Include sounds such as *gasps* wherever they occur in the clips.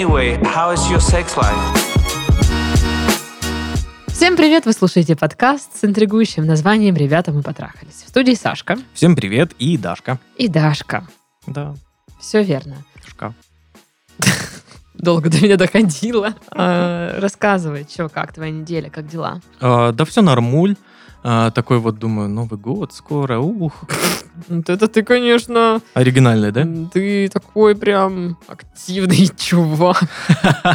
Anyway, how is your sex life? Всем привет! Вы слушаете подкаст с интригующим названием «Ребята, мы потрахались». В студии Сашка Всем привет и Дашка. и Дашка. Да, Все верно. Дашка. *laughs* Долго до меня доходило. А, Рассказывай, что, как твоя неделя, как дела? А, да все нормуль. А, такой вот, думаю, Новый год скоро, ух. Вот это ты, конечно, Оригинальный, да? ты такой прям активный *laughs* чувак.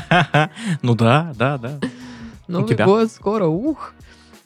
*laughs* Ну да, да, да. Новый год скоро, ух.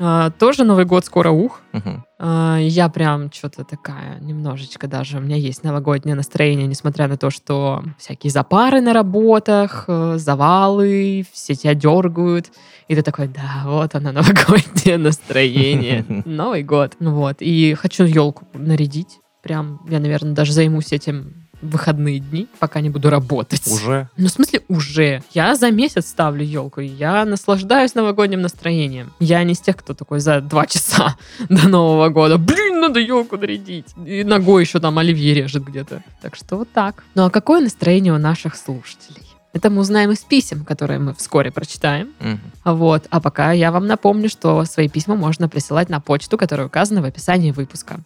А, Тоже Новый год скоро, ух. Мгм. А, Я прям что-то такая, немножечко даже, у меня есть новогоднее настроение, несмотря на то, что всякие запары на работах, э, завалы, все тебя дергают, и ты такой, да, вот оно, *laughs* новогоднее настроение, *laughs* Новый год. Вот, и хочу елку нарядить, прям, я, наверное, даже займусь этим выходные дни, пока не буду работать. Уже. Ну, в смысле, уже. Я за месяц ставлю елку, я наслаждаюсь новогодним настроением. Я не из тех, кто такой за два *laughs* часа до Нового года. Блин, надо елку нарядить. И ногой еще там оливье режет где-то. Так что вот так. Ну, а какое настроение у наших слушателей? Это мы узнаем из писем, которые мы вскоре прочитаем. Мгм. Вот. А пока я вам напомню, что свои письма можно присылать на почту, которая указана в описании выпуска.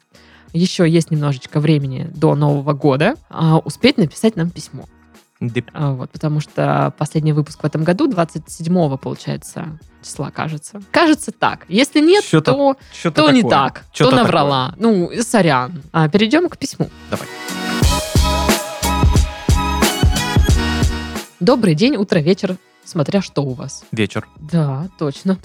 Еще есть немножечко времени до Нового года а, успеть написать нам письмо. Дип. А, Вот, потому что последний выпуск в этом году, 27-го, получается, числа, кажется. Кажется так. Если нет, Чё-то- то, Чё-то то не такое. так. Чё-то то наврала. Ну, сорян. А, перейдем к письму. Давай. Добрый день, утро, вечер, смотря что у вас. Вечер. Да, точно.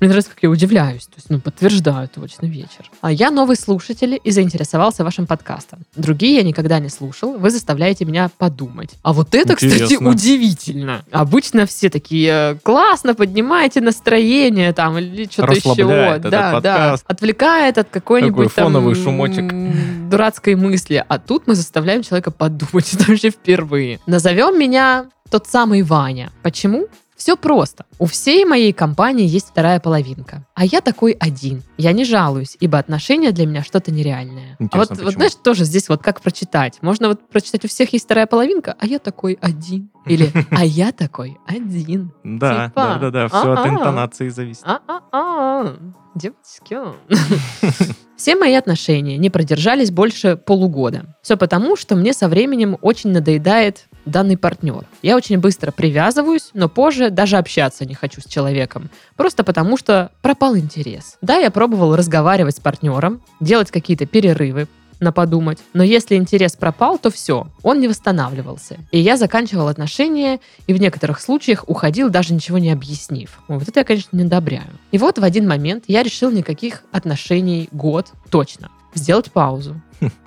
Мне нравится, как я удивляюсь. То есть, ну, подтверждаю точно вечер. А я новый слушатель и заинтересовался вашим подкастом. Другие я никогда не слушал. Вы заставляете меня подумать. А вот это, кстати, Интересно. удивительно. Обычно все такие классно, поднимаете настроение там или что-то еще. Да, да. подкаст. Отвлекает от какой-нибудь там фоновый шумочек. дурацкой мысли. А тут мы заставляем человека подумать. *laughs* Это вообще впервые. Назовем меня тот самый Ваня. Почему? Все просто. У всей моей компании есть вторая половинка. А я такой один. Я не жалуюсь, ибо отношения для меня что-то нереальное. а Интересно, вот, почему? вот знаешь, тоже здесь вот как прочитать. Можно вот прочитать, у всех есть вторая половинка, а я такой один. Или *laughs* а я такой один. Да, Типа, да, да, да. Все от а-а. интонации зависит. А-а-а, девочки. Все мои отношения не продержались больше полугода. Все потому, что мне со временем очень надоедает данный партнер. Я очень быстро привязываюсь, но позже даже общаться не хочу с человеком. Просто потому, что пропал интерес. Да, я пробовал разговаривать с партнером, делать какие-то перерывы, на подумать. Но если интерес пропал, то все, он не восстанавливался. И я заканчивал отношения, и в некоторых случаях уходил, даже ничего не объяснив. Вот это я, конечно, не одобряю. И вот в один момент я решил никаких отношений год точно. Сделать паузу.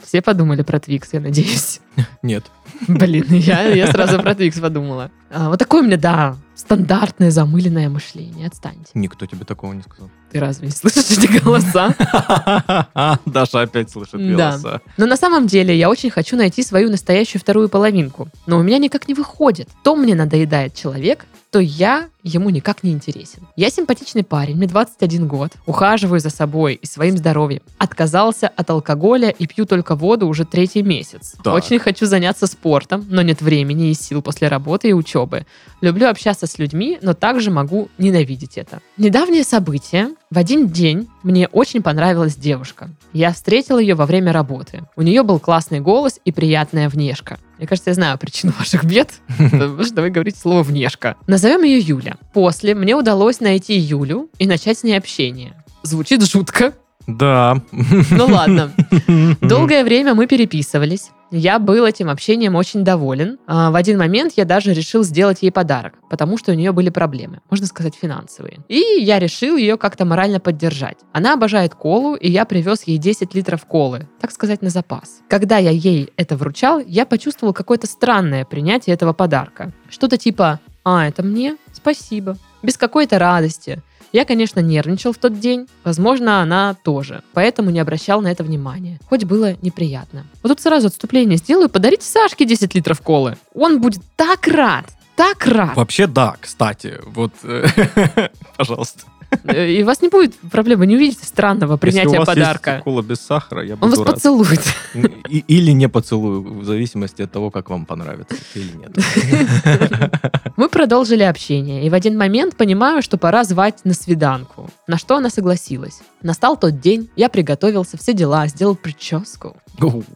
Все подумали про Твикс, я надеюсь. Нет. *laughs* Блин, я, я сразу про Твикс подумала. А, вот такое у меня, да, стандартное замыленное мышление. Отстаньте. Никто тебе такого не сказал. Ты разве не слышишь эти голоса? *laughs* Даша опять слышит голоса. Но на самом деле я очень хочу найти свою настоящую вторую половинку. Но у меня никак не выходит. То мне надоедает человек, то я ему никак не интересен. Я симпатичный парень, мне 21 год, ухаживаю за собой и своим здоровьем. Отказался от алкоголя и пью только воду уже третий месяц. Так. Очень хочу заняться спортом, но нет времени и сил после работы и учебы. Люблю общаться с людьми, но также могу ненавидеть это. Недавнее событие. В один день мне очень понравилась девушка. Я встретил ее во время работы. У нее был классный голос и приятная внешка. Мне кажется, я знаю причину *laughs* ваших бед, потому что вы говорите слово «внешка». Назовем ее Юля. После мне удалось найти Юлю и начать с ней общение. Звучит жутко, Да. ну ладно. *laughs* Долгое время мы переписывались. Я был этим общением очень доволен. А, В один момент я даже решил сделать ей подарок, потому что у нее были проблемы, можно сказать, финансовые. И я решил ее как-то морально поддержать. Она обожает колу, и я привез ей 10 литров колы, так сказать, на запас. Когда я ей это вручал, я почувствовал какое-то странное принятие этого подарка. Что-то типа «А, это мне? Спасибо». Без какой-то радости. Я, конечно, нервничал в тот день. Возможно, она тоже. Поэтому не обращал на это внимания. Хоть было неприятно. Вот тут сразу отступление сделаю. Подарите Сашке 10 литров колы. Он будет так рад. Так рад. Вообще, да, кстати. Вот, *laughs* пожалуйста. И у вас не будет проблемы, не увидите странного Если принятия у вас подарка. есть кола без сахара, я Он вас буду рад. поцелует. И- Или не поцелую, в зависимости от того, как вам понравится или нет. *laughs* Мы продолжили общение, и в один момент понимаю, что пора звать на свиданку. На что она согласилась. Настал тот день, я приготовился, все дела, сделал прическу,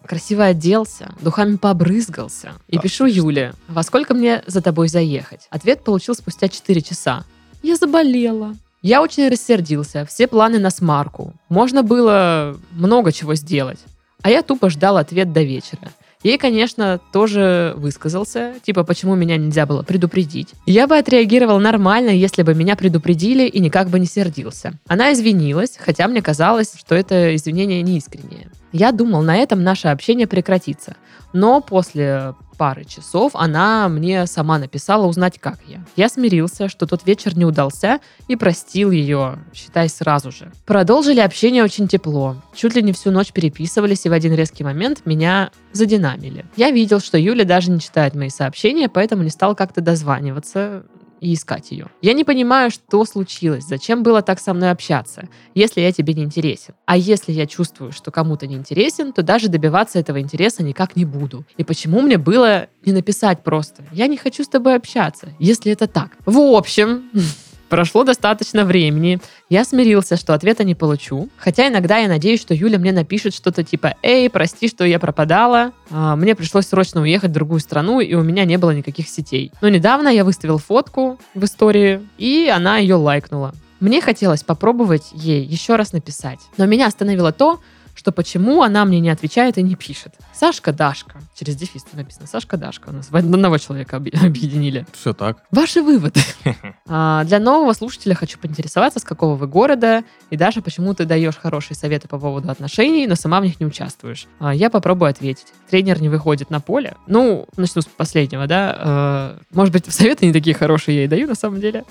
красиво оделся, духами побрызгался. И пишу Юле, во сколько мне за тобой заехать? Ответ получил спустя 4 часа. Я заболела. Я очень рассердился, все планы на смарку. Можно было много чего сделать. А я тупо ждал ответ до вечера. Ей, конечно, тоже высказался, типа, почему меня нельзя было предупредить. Я бы отреагировал нормально, если бы меня предупредили и никак бы не сердился. Она извинилась, хотя мне казалось, что это извинение неискреннее. Я думал, на этом наше общение прекратится. Но после пары часов она мне сама написала узнать, как я. Я смирился, что тот вечер не удался, и простил ее, считай, сразу же. Продолжили общение очень тепло. Чуть ли не всю ночь переписывались, и в один резкий момент меня задинамили. Я видел, что Юля даже не читает мои сообщения, поэтому не стал как-то дозваниваться и искать ее. Я не понимаю, что случилось, зачем было так со мной общаться, если я тебе не интересен. А если я чувствую, что кому-то не интересен, то даже добиваться этого интереса никак не буду. И почему мне было не написать просто «Я не хочу с тобой общаться», если это так? В общем, *laughs* Прошло достаточно времени. Я смирился, что ответа не получу. Хотя иногда я надеюсь, что Юля мне напишет что-то типа «Эй, прости, что я пропадала. А, Мне пришлось срочно уехать в другую страну, и у меня не было никаких сетей». Но недавно я выставил фотку в истории, и она ее лайкнула. Мне хотелось попробовать ей еще раз написать. Но меня остановило то, что почему она мне не отвечает и не пишет. Сашка Дашка. Через дефис написано. Сашка Дашка. У нас одного человека объ- *laughs* объединили. Все так. Ваши выводы. *laughs* А, Для нового слушателя хочу поинтересоваться, с какого вы города, и Даша, почему ты даешь хорошие советы по поводу отношений, но сама в них не участвуешь. А, Я попробую ответить. Тренер не выходит на поле. Ну, начну с последнего, да. Э, Может быть, *laughs* советы не такие хорошие я и даю на самом деле.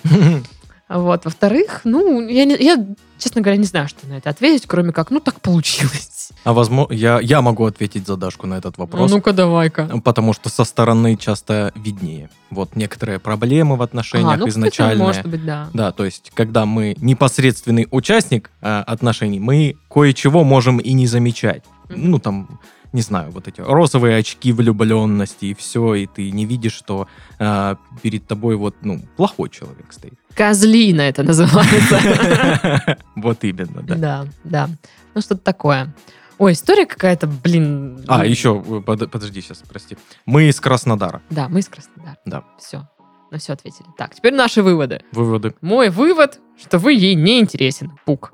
Вот. Во-вторых, ну, я, не- я, честно говоря, не знаю, что на это ответить, кроме как, ну, так получилось. А возможно, я, я могу ответить за Дашку на этот вопрос. Ну-ка, давай-ка. Потому что со стороны часто виднее. Вот некоторые проблемы в отношениях А, ну, кстати, изначальные. может быть, да. Да, то есть, когда мы непосредственный участник э, отношений, мы кое-чего можем и не замечать. Мгм. Ну, там, не знаю, вот эти розовые очки влюбленности и все, и ты не видишь, что э, перед тобой вот, ну, плохой человек стоит. Козлина это называется. *laughs* Вот именно, да. Да, да. Ну, что-то такое. Ой, история какая-то, блин. А, ну, еще, э, под- подожди сейчас, прости. Мы из Краснодара. Да, мы из Краснодара. Да. Все. На все ответили. Так, теперь наши выводы. Выводы. Мой вывод, что вы ей не интересен. Пук.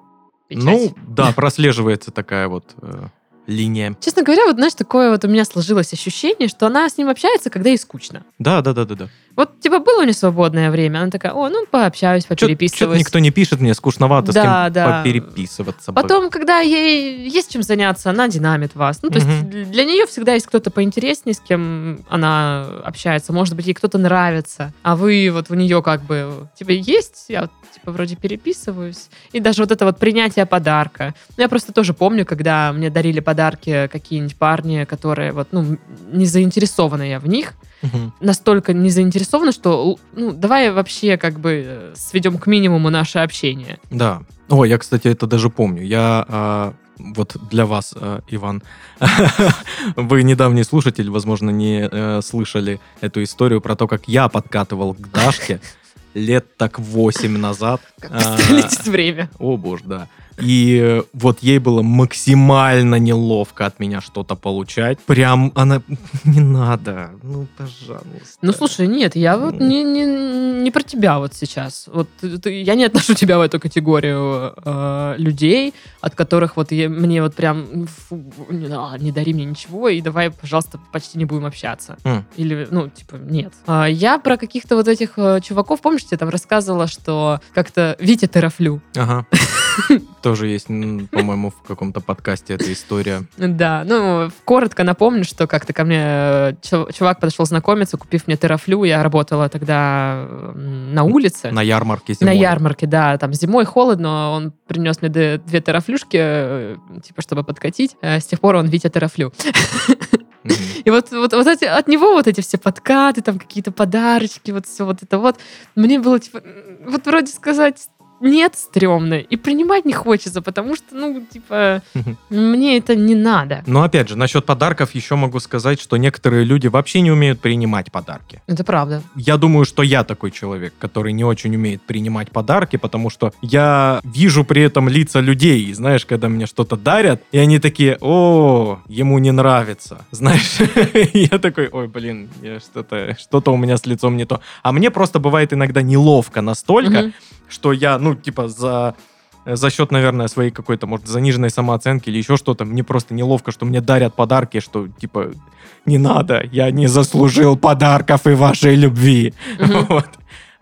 Печать. Ну, да, прослеживается такая вот э, линия. Честно говоря, вот знаешь, такое вот у меня сложилось ощущение, что она с ним общается, когда ей скучно. Да, да, да, да, да. Вот, типа, было у нее свободное время, она такая, о, ну, пообщаюсь, Что-то попереписываюсь. никто не пишет, мне скучновато с Да, кем да. попереписываться. Потом, когда ей есть чем заняться, она динамит вас. Ну, то есть Мгм. для- нее всегда есть кто-то поинтереснее, с кем она общается. Может быть, ей кто-то нравится, а вы вот в нее как бы, типа, есть, я вот, типа, вроде переписываюсь. И даже вот это вот принятие подарка. Ну, Я просто тоже помню, когда мне дарили подарки какие-нибудь парни, которые вот, ну, не заинтересованы я в них, Мгм. настолько не заинтересованы, что, ну, давай вообще как бы э, сведем к минимуму наше общение. Да. О, я, кстати, это даже помню. Я а, вот для вас, а, Иван, *laughs* вы недавний слушатель, возможно, не э, слышали эту историю про то, как я подкатывал к Дашке *laughs* лет так 8 назад. Как А, время. О, боже, да. И э, вот ей было максимально неловко от меня что-то получать. Прям она... *laughs* Не надо. Ну, пожалуйста. Ну, слушай, нет, я вот не, не, не про тебя вот сейчас. Вот ты- я не отношу тебя в эту категорию э, людей, от которых вот я- мне вот прям фу, не, а, не дари мне ничего, и давай, пожалуйста, почти не будем общаться. М. Или, ну, типа, нет. А, я про каких-то вот этих э, чуваков, помнишь, я там рассказывала, что как-то Витя Терафлю. Ага. *laughs* Тоже есть, по-моему, в каком-то подкасте эта история. Да, ну, коротко напомню, что как-то ко мне э, чу- чувак подошел знакомиться, купив мне терафлю, я работала тогда на улице. На ярмарке На зимой. ярмарке, да, там зимой холодно, он принес мне две терафлюшки, э, типа, чтобы подкатить. Э, С тех пор он Витя терафлю. *laughs* И вот, вот, вот эти, от него вот эти все подкаты, там какие-то подарочки, вот все вот это вот. Мне было, типа, вот вроде сказать, нет, стрёмно. И принимать не хочется, потому что, ну, типа, мне это не надо. Но опять же, насчет подарков еще могу сказать, что некоторые люди вообще не умеют принимать подарки. Это правда. Я думаю, что я такой человек, который не очень умеет принимать подарки, потому что я вижу при этом лица людей, и знаешь, когда мне что-то дарят, и они такие, о, ему не нравится, *laughs* знаешь, я такой, ой, блин, что-то, что-то у меня с лицом не то. А мне просто бывает иногда неловко настолько, что я, ну, типа, за за счет, наверное, своей какой-то, может, заниженной самооценки или еще что-то, мне просто неловко, что мне дарят подарки, что, типа, не надо, я не заслужил подарков и вашей любви. *laughs* Вот.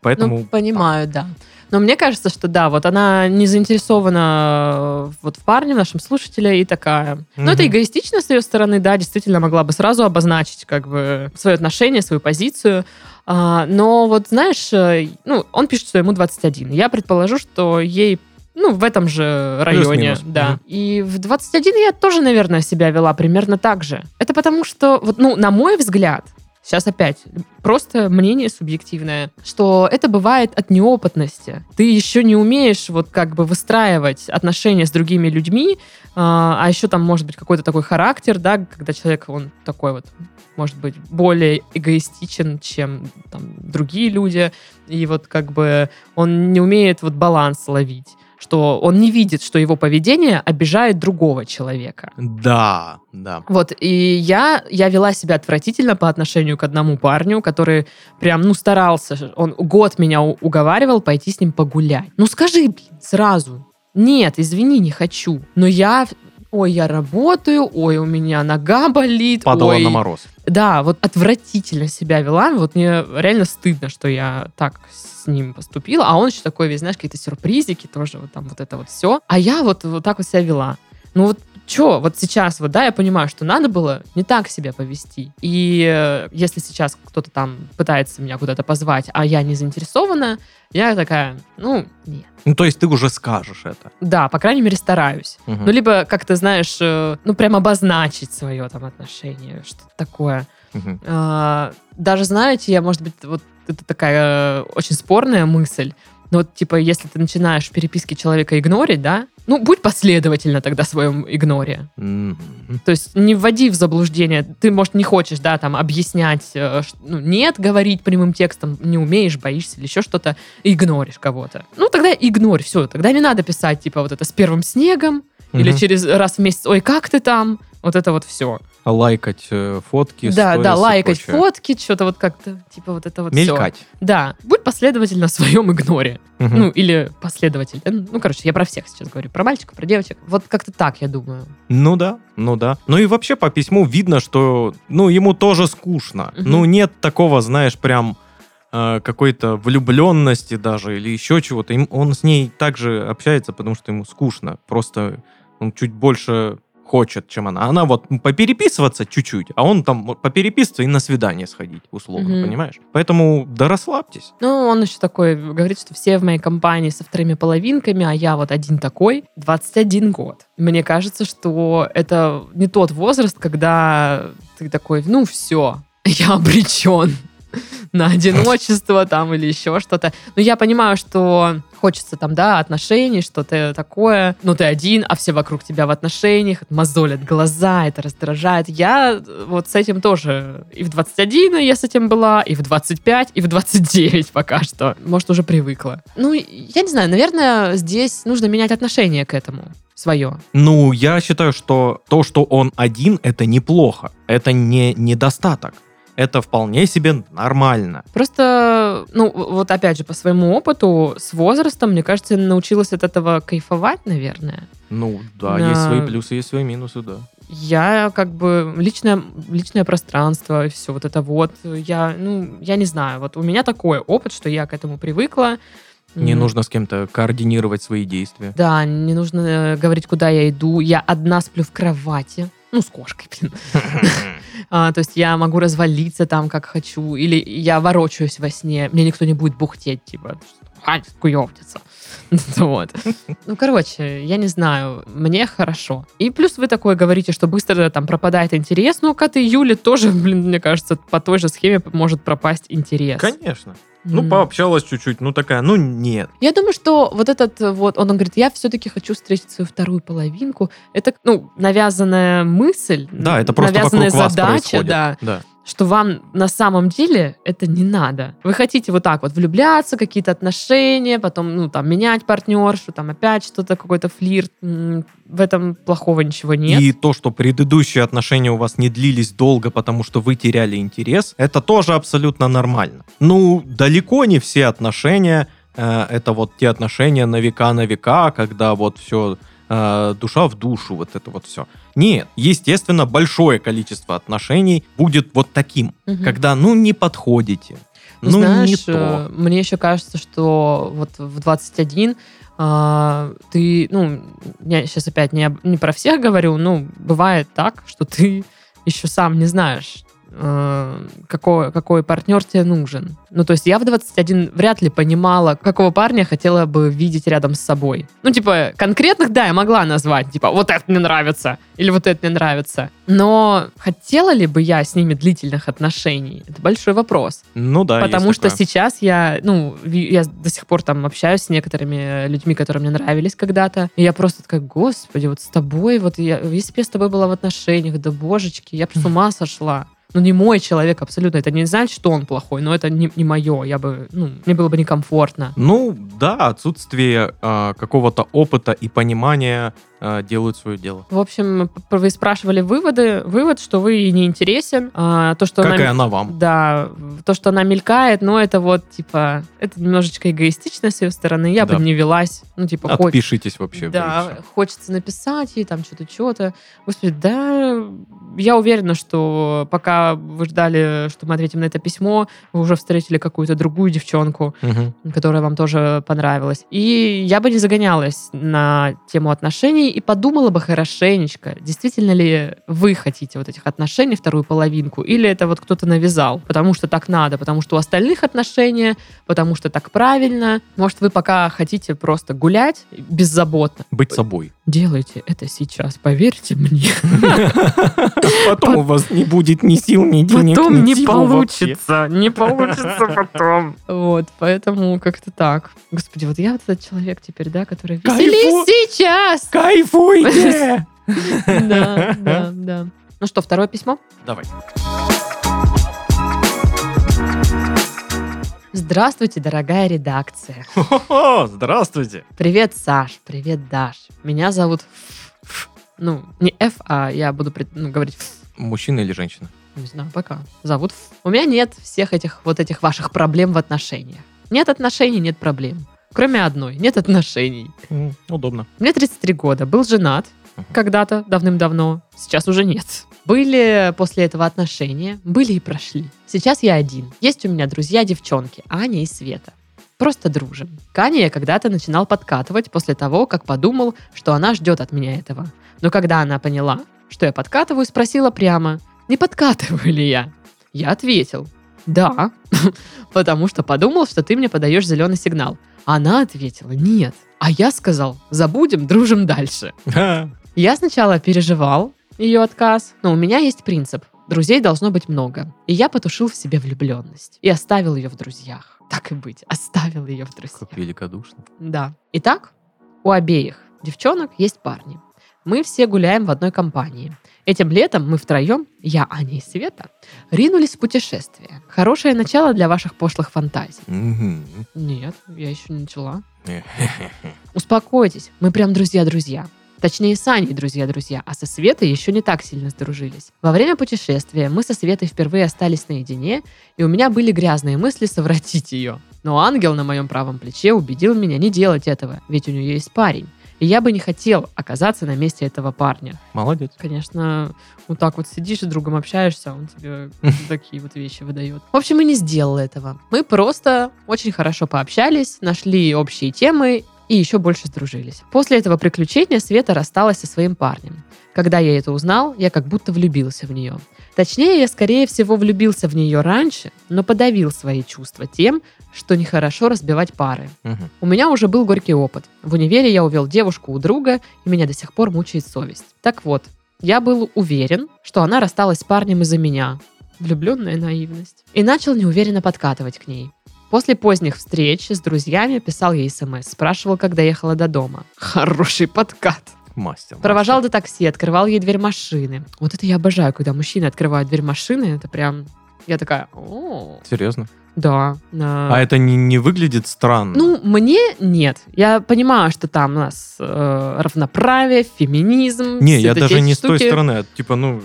Поэтому... Ну, понимаю, да. Но мне кажется, что да, вот она не заинтересована э, вот в парне, в нашем слушателе, и такая. Ну, это эгоистично с ее стороны, да, действительно могла бы сразу обозначить как бы свое отношение, свою позицию. А, но вот, знаешь, э, ну, он пишет, что ему 21. Я предположу, что ей ну, в этом же районе, Плюс-минус. да. Мгм. И в 21 я тоже, наверное, себя вела примерно так же. Это потому что, вот, ну, на мой взгляд, сейчас опять, просто мнение субъективное, что это бывает от неопытности. Ты еще не умеешь вот как бы выстраивать отношения с другими людьми, а а еще там может быть какой-то такой характер, да, когда человек, он такой вот, может быть, более эгоистичен, чем там другие люди, и вот как бы он не умеет вот баланс ловить что он не видит, что его поведение обижает другого человека. Да, да. Вот, и я, я вела себя отвратительно по отношению к одному парню, который прям, ну, старался. Он год меня уговаривал пойти с ним погулять. Ну, скажи, блин, сразу. Нет, извини, не хочу. Но я... Ой, я работаю, ой, у меня нога болит. Падала ой, на мороз. да, вот отвратительно себя вела. Вот мне реально стыдно, что я так с ним поступила. А он еще такой весь, знаешь, какие-то сюрпризики тоже, вот там вот это вот все. А я вот, вот так вот себя вела. Ну вот что, вот сейчас вот, да, я понимаю, что надо было не так себя повести. И э, если сейчас кто-то там пытается меня куда-то позвать, а я не заинтересована, я такая, ну, нет. Ну, то есть ты уже скажешь это. Да, по крайней мере, стараюсь. Мгм. Ну, либо как-то, знаешь, э, ну, прям обозначить свое там отношение, что-то такое. А, даже, знаете, я, может быть, вот это такая э, очень спорная мысль, но вот, типа, если ты начинаешь в переписке человека игнорить, да, ну, будь последовательна тогда в своем игноре. Мгм. То есть не вводи в заблуждение. Ты, может, не хочешь, да, там, объяснять, э, ну, нет, говорить прямым текстом, не умеешь, боишься или еще что-то, игноришь кого-то. Ну, тогда игнорь, все. Тогда не надо писать, типа, вот это с первым снегом, или Мгм. через раз в месяц, ой, как ты там? Вот это вот все. А лайкать э, фотки, Да, да, лайкать фотки, что-то вот как-то, типа вот это вот. Мелькать. Да, будь последовательна в своем игноре. Мгм. Ну, или последователь. Э, Ну, короче, я про всех сейчас говорю. Про мальчиков, про девочек. Вот как-то так, я думаю. Ну да, ну да. Ну и вообще по письму видно, что, ну, ему тоже скучно. Мгм. Ну, нет такого, знаешь, прям э, какой-то влюбленности даже или еще чего-то. Им- Он с ней также общается, потому что ему скучно. Просто он чуть больше хочет, чем она. Она вот попереписываться чуть-чуть, а он там попереписываться и на свидание сходить, условно, Мгм. понимаешь? Поэтому да расслабьтесь. Ну, он еще такой говорит, что все в моей компании со вторыми половинками, а я вот один такой. 21 год. Мне кажется, что это не тот возраст, когда ты такой, ну все, *laughs* я обречен *laughs* на одиночество там или еще что-то. Но я понимаю, что хочется там, да, отношений, что-то такое. Но ты один, а все вокруг тебя в отношениях, это мозолят глаза, это раздражает. Я э, вот с этим тоже и в 21 я с этим была, и в 25, и в 29 пока что. Может, уже привыкла. Ну, я не знаю, наверное, здесь нужно менять отношение к этому свое. Ну, я считаю, что то, что он один, это неплохо. Это не недостаток. Это вполне себе нормально. Просто, ну, вот опять же, по своему опыту, с возрастом, мне кажется, научилась от этого кайфовать, наверное. Ну, да, Да. есть свои плюсы, есть свои минусы, да. Я как бы личное, личное пространство, и все вот это вот. Я, ну, я не знаю, вот у меня такой опыт, что я к этому привыкла. Не М, нужно с кем-то координировать свои действия. Да, не нужно э, говорить, куда я иду. Я одна сплю в кровати. Ну, с кошкой, блин. *laughs* А, то есть я могу развалиться там, как хочу. Или я ворочаюсь во сне. Мне никто не будет бухтеть, типа, хватит куевтиться. *laughs* Вот. Ну, короче, я не знаю, мне хорошо. И плюс вы такое говорите, что быстро там пропадает интерес. Ну, к этой Юле тоже, *laughs* блин, мне кажется, по той же схеме может пропасть интерес. Конечно. Ну, пообщалась чуть-чуть, ну такая, ну нет. Я думаю, что вот этот вот, он говорит, я все-таки хочу встретить свою вторую половинку. Это, ну, навязанная мысль, Да, это просто навязанная вокруг вас задача, происходит. да, Да. Что вам на самом деле это не надо. Вы хотите вот так вот влюбляться, какие-то отношения, потом, ну, там, менять партнершу, там, опять что-то, какой-то флирт. В этом плохого ничего нет. И то, что предыдущие отношения у вас не длились долго, потому что вы теряли интерес, это тоже абсолютно нормально. Ну, далеко не все отношения, э, это вот те отношения на века на века, когда вот все душа в душу, вот это вот все. Нет, естественно, большое количество отношений будет вот таким, Мгм. когда, ну, не подходите. Ну, Ну, знаешь, не э, то. мне еще кажется, что вот в 21 а, ты, ну, я сейчас опять не, не про всех говорю, ну, бывает так, что ты еще сам не знаешь, э, какой, какой партнер тебе нужен. Ну, то есть я в 21 вряд ли понимала, какого парня хотела бы видеть рядом с собой. Ну, типа, конкретных, да, я могла назвать, типа, вот это мне нравится, или вот это мне нравится. Но хотела ли бы я с ними длительных отношений? Это большой вопрос. Ну да, Потому что такое. сейчас я, ну, я до сих пор там общаюсь с некоторыми людьми, которые мне нравились когда-то. И я просто такая, господи, вот с тобой, вот я, если бы я с тобой была в отношениях, да божечки, я бы с *laughs* ума сошла. Ну, не мой человек абсолютно. Это не значит, что он плохой, но это не, не мое. Я бы, ну, мне было бы некомфортно. Ну, да, отсутствие а, какого-то опыта и понимания а, делают свое дело. В общем, вы спрашивали выводы. Вывод, что вы ей не интересен. А, то, что Как и она... она вам. Да, то, что она мелькает, но это вот, типа, это немножечко эгоистично с ее стороны. Я Да. бы не велась. Ну, типа, хоть- Отпишитесь вообще. вы и Да, хочется написать ей там что-то, что-то. Господи, да, я уверена, что пока вы ждали, что мы ответим на это письмо, вы уже встретили какую-то другую девчонку, Мгм. которая вам тоже понравилась. И я бы не загонялась на тему отношений и подумала бы хорошенечко, действительно ли вы хотите вот этих отношений, вторую половинку, или это вот кто-то навязал, потому что так надо, потому что у остальных отношения, потому что так правильно. Может, вы пока хотите просто гулять беззаботно. Быть собой. Делайте это сейчас, поверьте мне. Потом у вас не будет ни сил, ни денег, Потом ни не получится, не получится потом. Вот, поэтому как-то так. Господи, вот я вот этот человек теперь, да, который веселись сейчас. Кайфуйте! *laughs* Да, да, да. Ну что, второе письмо? Давай. Здравствуйте, дорогая редакция. Хо-хо, Здравствуйте. Привет, Саш. Привет, Даш. Меня зовут... Ф-. Ну, не Ф, а я буду пред- ну, говорить Ф. Мужчина или женщина? Не знаю, пока. Зовут Ф. У меня нет всех этих вот этих ваших проблем в отношениях. Нет отношений, нет проблем. Кроме одной. Нет отношений. М, Удобно. Мне 33 года. Был женат. Когда-то, давным-давно. Сейчас уже нет. Были после этого отношения. Были и прошли. Сейчас я один. Есть у меня друзья-девчонки. Аня и Света. Просто дружим. К Ане я когда-то начинал подкатывать после того, как подумал, что она ждет от меня этого. Но когда она поняла, что я подкатываю, спросила прямо, не подкатываю ли я? Я ответил, да, *laughs* потому что подумал, что ты мне подаешь зеленый сигнал. Она ответила, нет. А я сказал, забудем, дружим дальше. Я сначала переживал ее отказ, но у меня есть принцип. Друзей должно быть много. И я потушил в себе влюбленность. И оставил ее в друзьях. Так и быть, оставил ее в друзьях. Как великодушно. Да. Итак, у обеих девчонок есть парни. Мы все гуляем в одной компании. Этим летом мы втроем, я, Аня и Света, ринулись в путешествие. Хорошее начало для ваших пошлых фантазий. Нет, я еще не начала. *laughs* Успокойтесь, мы прям друзья-друзья. Точнее, с Аней друзья-друзья, а со Светой еще не так сильно сдружились. Во время путешествия мы со Светой впервые остались наедине, и у меня были грязные мысли совратить ее. Но ангел на моем правом плече убедил меня не делать этого, ведь у нее есть парень. И я бы не хотел оказаться на месте этого парня. Молодец. Конечно, вот так вот сидишь и с другом общаешься, а он тебе *laughs* такие вот вещи выдает. В общем, мы не сделал этого. Мы просто очень хорошо пообщались, нашли общие темы и еще больше сдружились. После этого приключения Света рассталась со своим парнем. Когда я это узнал, я как будто влюбился в нее. Точнее, я, скорее всего, влюбился в нее раньше, но подавил свои чувства тем, что нехорошо разбивать пары. Мгм. У меня уже был горький опыт. В универе я увел девушку у друга, и меня до сих пор мучает совесть. Так вот, я был уверен, что она рассталась с парнем из-за меня. Влюбленная наивность. И начал неуверенно подкатывать к ней. После поздних встреч с друзьями писал ей смс, спрашивал, когда ехала до дома. Хороший подкат. Мастер. Провожал мастер. до такси, открывал ей дверь машины. Вот это я обожаю, когда мужчины открывают дверь машины. Это прям... Я такая, о, Серьезно? да. А это не, не выглядит странно? Ну, мне нет. Я понимаю, что там у нас э, равноправие, феминизм. Не, я даже не с той штуки. стороны. а, Типа, ну,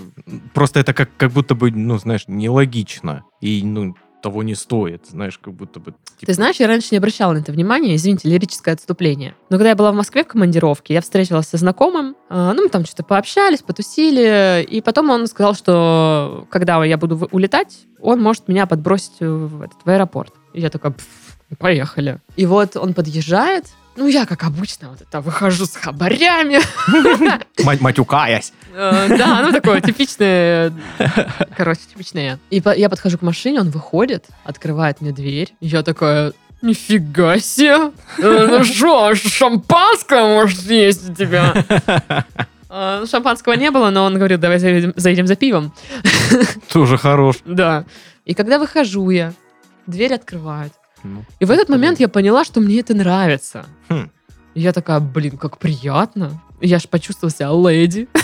просто это как, как будто бы, ну, знаешь, нелогично. И, ну, того не стоит, знаешь, как будто бы... типа, Ты знаешь, я раньше не обращала на это внимания, извините, лирическое отступление. Но когда я была в Москве в командировке, я встретилась со знакомым, э, ну, мы там что-то пообщались, потусили, и потом он сказал, что когда я буду улетать, он может меня подбросить в, этот, в аэропорт. И я такая, «Пф, поехали. И вот он подъезжает, ну, я, как обычно, вот это выхожу с хабарями. *laughs* матюкаясь. Э, Да, ну такое типичное, короче, типичное. И я подхожу к машине, он выходит, открывает мне дверь. Я такая, нифига себе. Э, Ну что, шампанское может есть у тебя? Э, ну, Шампанского не было, но он говорил, давай заедем, заедем за пивом. Тоже хорош. Да. И когда выхожу я, дверь открывают. Ну, И в этот момент я поняла, что мне это нравится. Хм. И я такая, блин, как приятно. Я ж почувствовала себя леди. *laughs*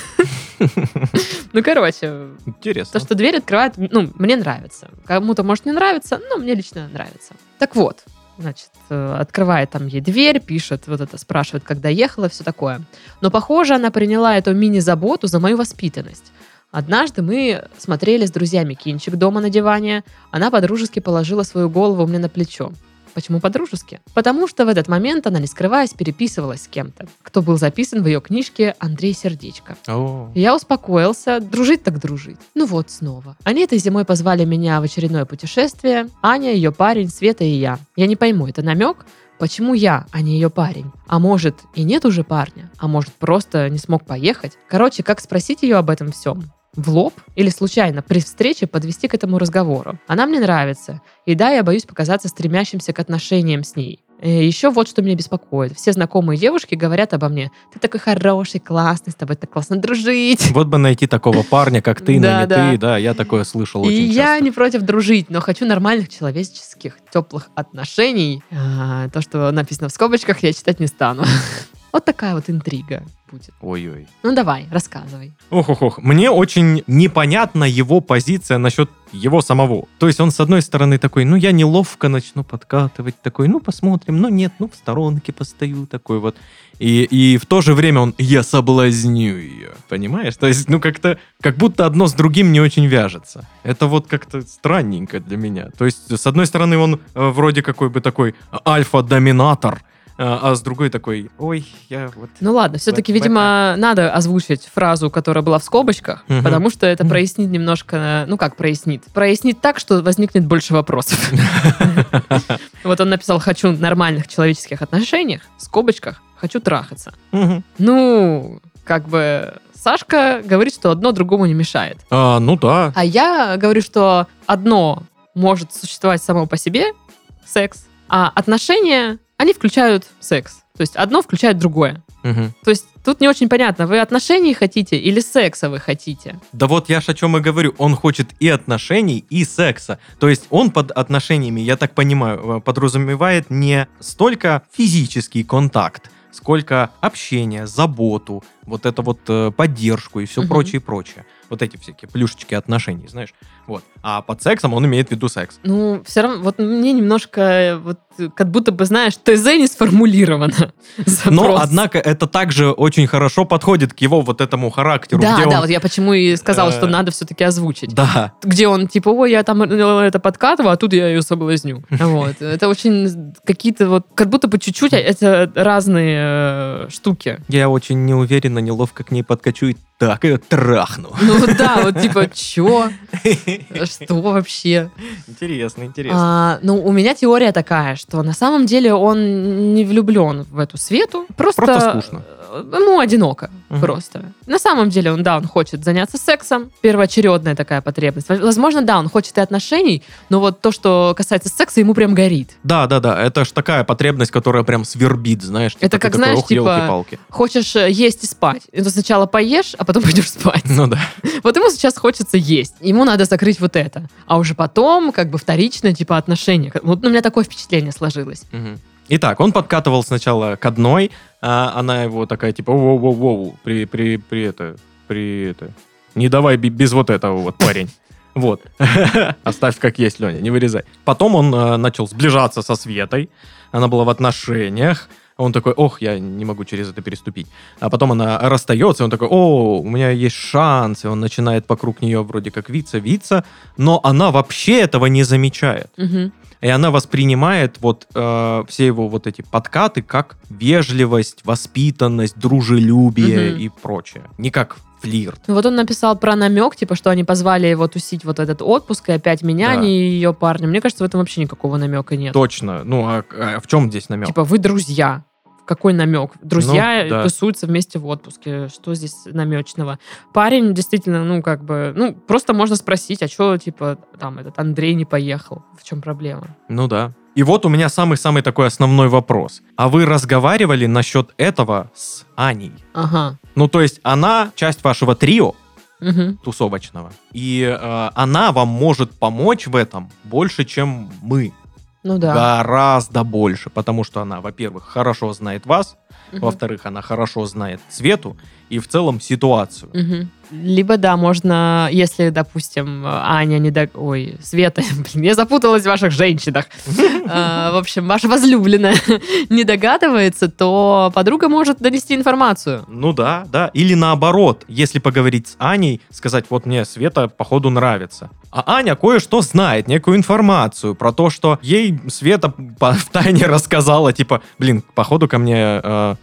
Ну, короче, Интересно. То, что дверь открывает, ну, мне нравится. Кому-то может не нравиться, но мне лично нравится. Так вот, значит, э, открывает там ей дверь, пишет, вот это, спрашивает, когда ехала, все такое. Но, похоже, она приняла эту мини-заботу за мою воспитанность. Однажды мы смотрели с друзьями кинчик дома на диване. Она подружески положила свою голову мне на плечо. Почему подружески? Потому что в этот момент она, не скрываясь, переписывалась с кем-то, кто был записан в ее книжке «Андрей Сердечко». О, Я успокоился, дружить так дружить. Ну вот снова. Они этой зимой позвали меня в очередное путешествие. Аня, ее парень, Света и я. Я не пойму, это намек? Почему я, а не ее парень? А может, и нет уже парня? А может, просто не смог поехать? Короче, как спросить ее об этом всем? В лоб? Или случайно при встрече подвести к этому разговору? Она мне нравится. И да, я боюсь показаться стремящимся к отношениям с ней. Еще вот что меня беспокоит. Все знакомые девушки говорят обо мне. Ты такой хороший, классный, с тобой так классно дружить. Вот бы найти такого парня, как ты, но не ты, да, я такое слышал И очень я часто. не против дружить, но хочу нормальных человеческих, теплых отношений. А, то, что написано в скобочках, я читать не стану. *laughs* Вот такая вот интрига будет. Ой-ой. Ну давай, рассказывай. Ох-ох-ох. Мне очень непонятна его позиция насчет его самого. То есть он, с одной стороны, такой, ну, я неловко начну подкатывать, такой, ну, посмотрим, ну, нет, ну, в сторонке постою, такой вот. И, и в то же время он, я соблазню ее, понимаешь? То есть, ну, как-то, как будто одно с другим не очень вяжется. Это вот как-то странненько для меня. То есть, с одной стороны, он э, вроде какой бы такой альфа-доминатор, а а с другой такой, ой, я вот... Ну ладно, все-таки, видимо, надо озвучить фразу, которая была в скобочках, Мгм. потому что это прояснит немножко, ну как прояснит? Прояснит так, что возникнет больше вопросов. *laughs* Вот он написал «хочу нормальных человеческих отношениях», в скобочках «хочу трахаться». Ну, как бы Сашка говорит, что одно другому не мешает. А, ну да. А я говорю, что одно может существовать само по себе, секс, а отношения, они включают секс. То есть одно включает другое. Мгм. То есть тут не очень понятно, вы отношений хотите или секса вы хотите? Да вот я ж о чем и говорю. Он хочет и отношений, и секса. То есть он под отношениями, я так понимаю, э, подразумевает не столько физический контакт, сколько общение, заботу, вот это вот э, поддержку и все Мгм. прочее, прочее. Вот эти всякие плюшечки отношений, знаешь. Вот. А под сексом он имеет в виду секс. Ну, все равно, вот мне немножко, вот, как будто бы, знаешь, ТЗ не сформулировано. *laughs* Но, однако, это также очень хорошо подходит к его вот этому характеру. Да, да, он- вот я почему и сказала, э, что надо все-таки озвучить. Да, где он типа, ой, я там э, это подкатываю, а тут я ее соблазню. *laughs* Вот. Это очень какие-то вот, как будто бы чуть-чуть, а это разные э, штуки. я очень неуверенно, неловко к ней подкачу и так ее трахну. Ну да, вот типа, чё? Что вообще? Интересно, интересно. А, ну, у меня теория такая, что на самом деле он не влюблен в эту свету. Просто, Просто скучно. Ему одиноко Мгм. просто. На самом деле он, да, он хочет заняться сексом, первоочередная такая потребность. Возможно, да, он хочет и отношений, но вот то, что касается секса, ему прям горит. Да, да, да, это ж такая потребность, которая прям свербит, знаешь. типа Это как, такой, знаешь, «Ох, типа- елки-палки». Хочешь э, есть и спать. Ты сначала поешь, а потом *laughs* пойдешь спать. Ну да. Вот ему сейчас хочется есть. Ему надо закрыть вот это. А уже потом, как бы вторично, типа отношения. Вот у меня такое впечатление сложилось. Мгм. Итак, он подкатывал сначала к одной, а она его такая, типа, воу-воу-воу, при, при, при это, при это, не давай без вот этого вот, парень. Вот. *laughs* Оставь как есть, Леня, не вырезай. Потом он э, начал сближаться со Светой. Она была в отношениях. Он такой, ох, я не могу через это переступить. А потом она расстается, и он такой, о, у меня есть шанс. И он начинает вокруг нее вроде как виться, виться. Но она вообще этого не замечает. Мгм. И она воспринимает вот э, все его вот эти подкаты как вежливость, воспитанность, дружелюбие Мгм. и прочее. Не как флирт. Ну, Вот он написал про намек, типа, что они позвали его тусить вот этот отпуск, и опять меня, Да. а не ее парня. Мне кажется, в этом вообще никакого намека нет. Точно. Ну, а, а в чем здесь намек? Типа, вы друзья. Какой намек? Друзья Ну, да. тусуются вместе в отпуске. Что здесь намечного? Парень действительно, ну, как бы, ну, просто можно спросить, а что, типа, там, этот Андрей не поехал? В чем проблема? Ну да. И вот у меня самый-самый такой основной вопрос. А вы разговаривали насчет этого с Аней? Ага. Ну, то есть она часть вашего трио Мгм. тусовочного. И э, она вам может помочь в этом больше, чем мы. Ну да. Гораздо больше. Потому что она, во-первых, хорошо знает вас, Мгм. Во-вторых, она хорошо знает Свету и в целом ситуацию. Либо, да, можно, если, допустим, Аня не до... Ой, Света, *laughs* блин, я запуталась в ваших женщинах. *laughs* А, В общем, ваша возлюбленная *laughs* не догадывается, то подруга может донести информацию. Ну да, да. Или наоборот, если поговорить с Аней, сказать, вот мне Света походу нравится. А Аня кое-что знает, некую информацию про то, что ей Света в тайне рассказала, типа, блин, походу ко мне э,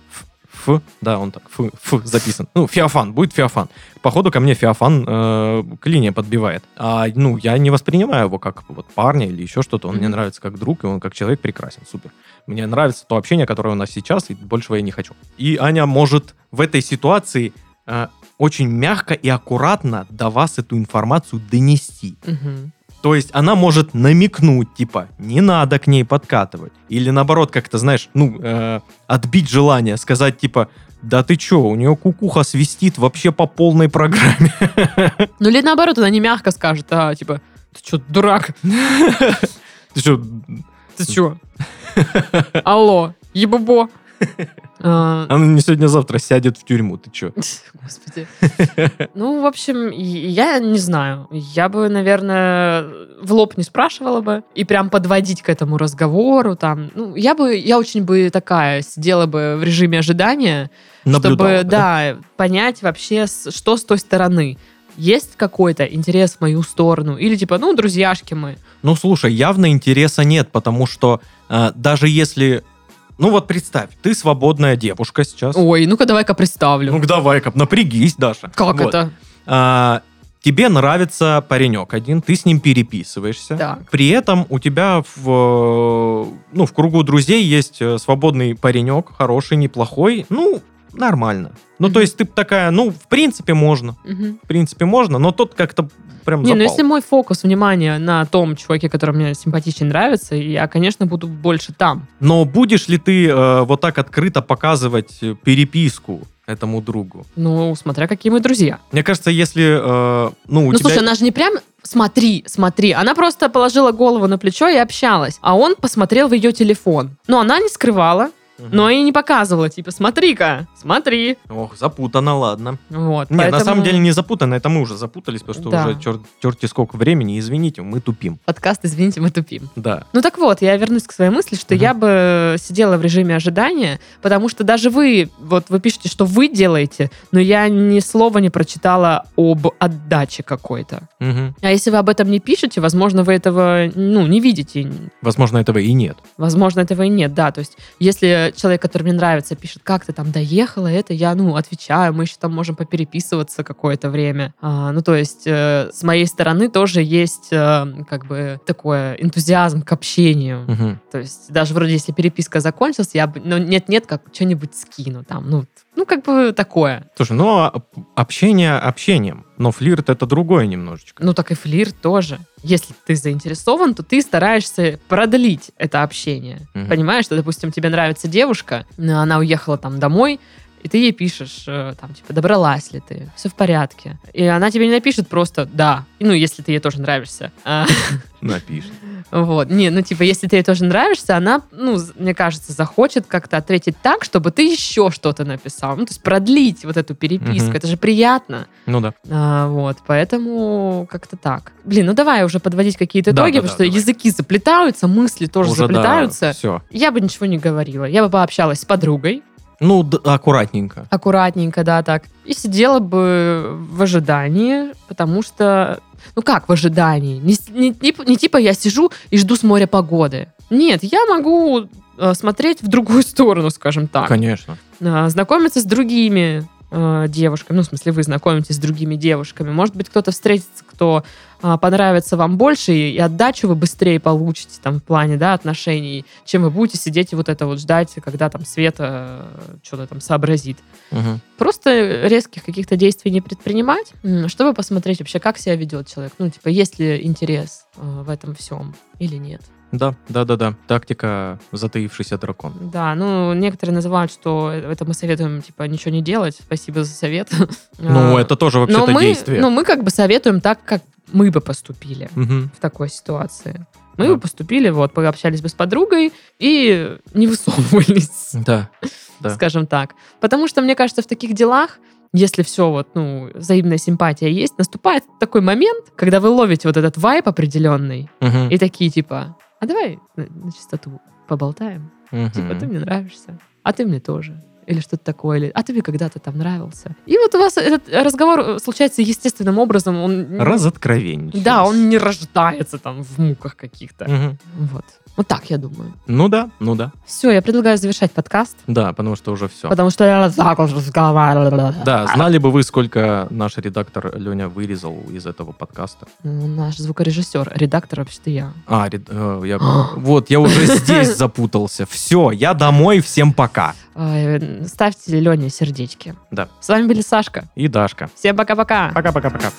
Ф, да, он так, Ф, Ф записан. Ну, Феофан, будет Феофан. Походу ко мне Феофан э, к линии подбивает. А, ну, я не воспринимаю его как вот парня или еще что-то. Он мне Мгм. нравится как друг, и он как человек прекрасен, супер. Мне нравится то общение, которое у нас сейчас, и большего я не хочу. И Аня может в этой ситуации э, очень мягко и аккуратно до вас эту информацию донести. Мгм. То есть она может намекнуть, типа, не надо к ней подкатывать. Или наоборот, как-то, знаешь, ну, э, отбить желание, сказать, типа, да ты чё, у нее кукуха свистит вообще по полной программе. Ну или наоборот, она не мягко скажет, а типа, ты что, дурак? Ты чё, Ты что? Алло, ебобо. А, она не сегодня-завтра сядет в тюрьму, ты чё? *laughs* Господи. Ну, в общем, я не знаю. Я бы, наверное, в лоб не спрашивала бы и прям подводить к этому разговору там. Ну, я бы, я очень бы такая сидела бы в режиме ожидания, Наблюдала, чтобы, да, понять вообще, что с той стороны. Есть какой-то интерес в мою сторону? Или типа, ну, друзьяшки мы. Ну, слушай, явно интереса нет, потому что э, даже если... Ну вот представь, ты свободная девушка сейчас. Ой, ну-ка давай-ка представлю. Ну давай-ка, напрягись, Даша. как Вот. это? А, тебе нравится паренек один, ты с ним переписываешься. Так. При этом у тебя в, ну, в кругу друзей есть э, свободный паренек, хороший, неплохой, ну, нормально. Ну, то Мгм. есть ты такая, ну, в принципе, можно. Мгм. В принципе, можно, но тот как-то прям Не, ну запал. если мой фокус внимания на том чуваке, который мне симпатичен, нравится, я, конечно, буду больше там. Но будешь ли ты э, вот так открыто показывать переписку этому другу? Ну, смотря какие мы друзья. Мне кажется, если, э, ну, у ну, тебя... слушай, она же не прям смотри, смотри. Она просто положила голову на плечо и общалась. А он посмотрел в ее телефон. Но она не скрывала, Но и не показывала. Типа, смотри-ка, смотри. Ох, запутано, ладно. Вот. Не, на поэтому самом деле не запутано, это мы уже запутались, потому что Да. уже чер- черти сколько времени, извините, мы тупим. Подкаст, извините, мы тупим. Да. Ну так вот, я вернусь к своей мысли, что Мгм. я бы сидела в режиме ожидания, потому что даже вы, вот вы пишете, что вы делаете, но я ни слова не прочитала об отдаче какой-то. Мгм. А если вы об этом не пишете, возможно, вы этого, ну, не видите. Возможно, этого и нет. Возможно, этого и нет, да. То есть, если человек, который мне нравится, пишет, как ты там доехала, это я, ну, отвечаю, мы еще там можем попереписываться какое-то время. А, ну, то есть э, с моей стороны тоже есть э, как бы такой энтузиазм к общению. Мгм. То есть даже вроде если переписка закончилась, я бы, ну, нет-нет, как что-нибудь скину там, ну, ну, как бы такое. Слушай, ну, а общение общением, но флирт это другое немножечко. Ну, так и флирт тоже. Если ты заинтересован, то ты стараешься продлить это общение. Мгм. Понимаешь, что, допустим, тебе нравится девушка, но она уехала там домой, и ты ей пишешь, э, там, типа, добралась ли ты, все в порядке. И она тебе не напишет просто «да», ну, если ты ей тоже нравишься. А, *laughs* Напишет. Вот. Не, ну, типа, если ты ей тоже нравишься, она, ну, мне кажется, захочет как-то ответить так, чтобы ты еще что-то написал. Ну, то есть продлить вот эту переписку. Это же приятно. Ну да. А, вот, поэтому как-то так. Блин, ну давай уже подводить какие-то Да, итоги, да, потому да, что давай. языки заплетаются, мысли тоже заплетаются. все. Я бы ничего не говорила. Я бы пообщалась с подругой, Ну, д- аккуратненько. аккуратненько, да, так, и сидела бы в ожидании, потому что... Ну как в ожидании? Не, не- не- не типа я сижу и жду с моря погоды. Нет, я могу э, смотреть в другую сторону, скажем так. Конечно. А, знакомиться с другими э, девушками. Ну, в смысле, вы знакомитесь с другими девушками. Может быть, кто-то встретится, кто а, понравится вам больше, и, и отдачу вы быстрее получите там в плане, да, отношений, чем вы будете сидеть и вот это вот ждать, когда там Света э, что-то там сообразит. Мгм. Просто резких каких-то действий не предпринимать, чтобы посмотреть вообще, как себя ведет человек. Ну, типа, есть ли интерес э, в этом всем или нет. Да, да, да, да. Тактика затаившийся дракон. Да, ну, некоторые называют, что это мы советуем, типа, ничего не делать. Спасибо за совет. *laughs* Ну, А, это тоже вообще-то мы, действие. но мы как бы советуем так, как мы бы поступили Мгм. в такой ситуации. Мы Да. бы поступили, вот, пообщались бы с подругой и не высовывались, *laughs* Да. Да. скажем так. Потому что, мне кажется, в таких делах, если все вот, ну, взаимная симпатия есть, наступает такой момент, когда вы ловите вот этот вайп определенный, Мгм. и такие, типа, а давай на, на чистоту поболтаем. Мгм. Типа, ты мне нравишься, а ты мне тоже. Или что-то такое, или а ты мне когда-то там нравился. И вот у вас этот разговор э, случается естественным образом. Он, Разоткровенничались. Да, он не рождается там в муках каких-то. Мгм. Вот. Вот так, я думаю. Ну да, ну да. Все, я предлагаю завершать подкаст, Да, потому что уже все. потому что я так уж разговаривала. Да, знали бы вы, сколько наш редактор Леня вырезал из этого подкаста? Ну, Наш звукорежиссер, редактор вообще-то я. А, ред- э, я... *gasps* вот, я уже здесь запутался. Все, я домой, всем пока. Ставьте Лене сердечки. Да. С вами были Сашка. И Дашка. Всем пока-пока. Пока-пока-пока.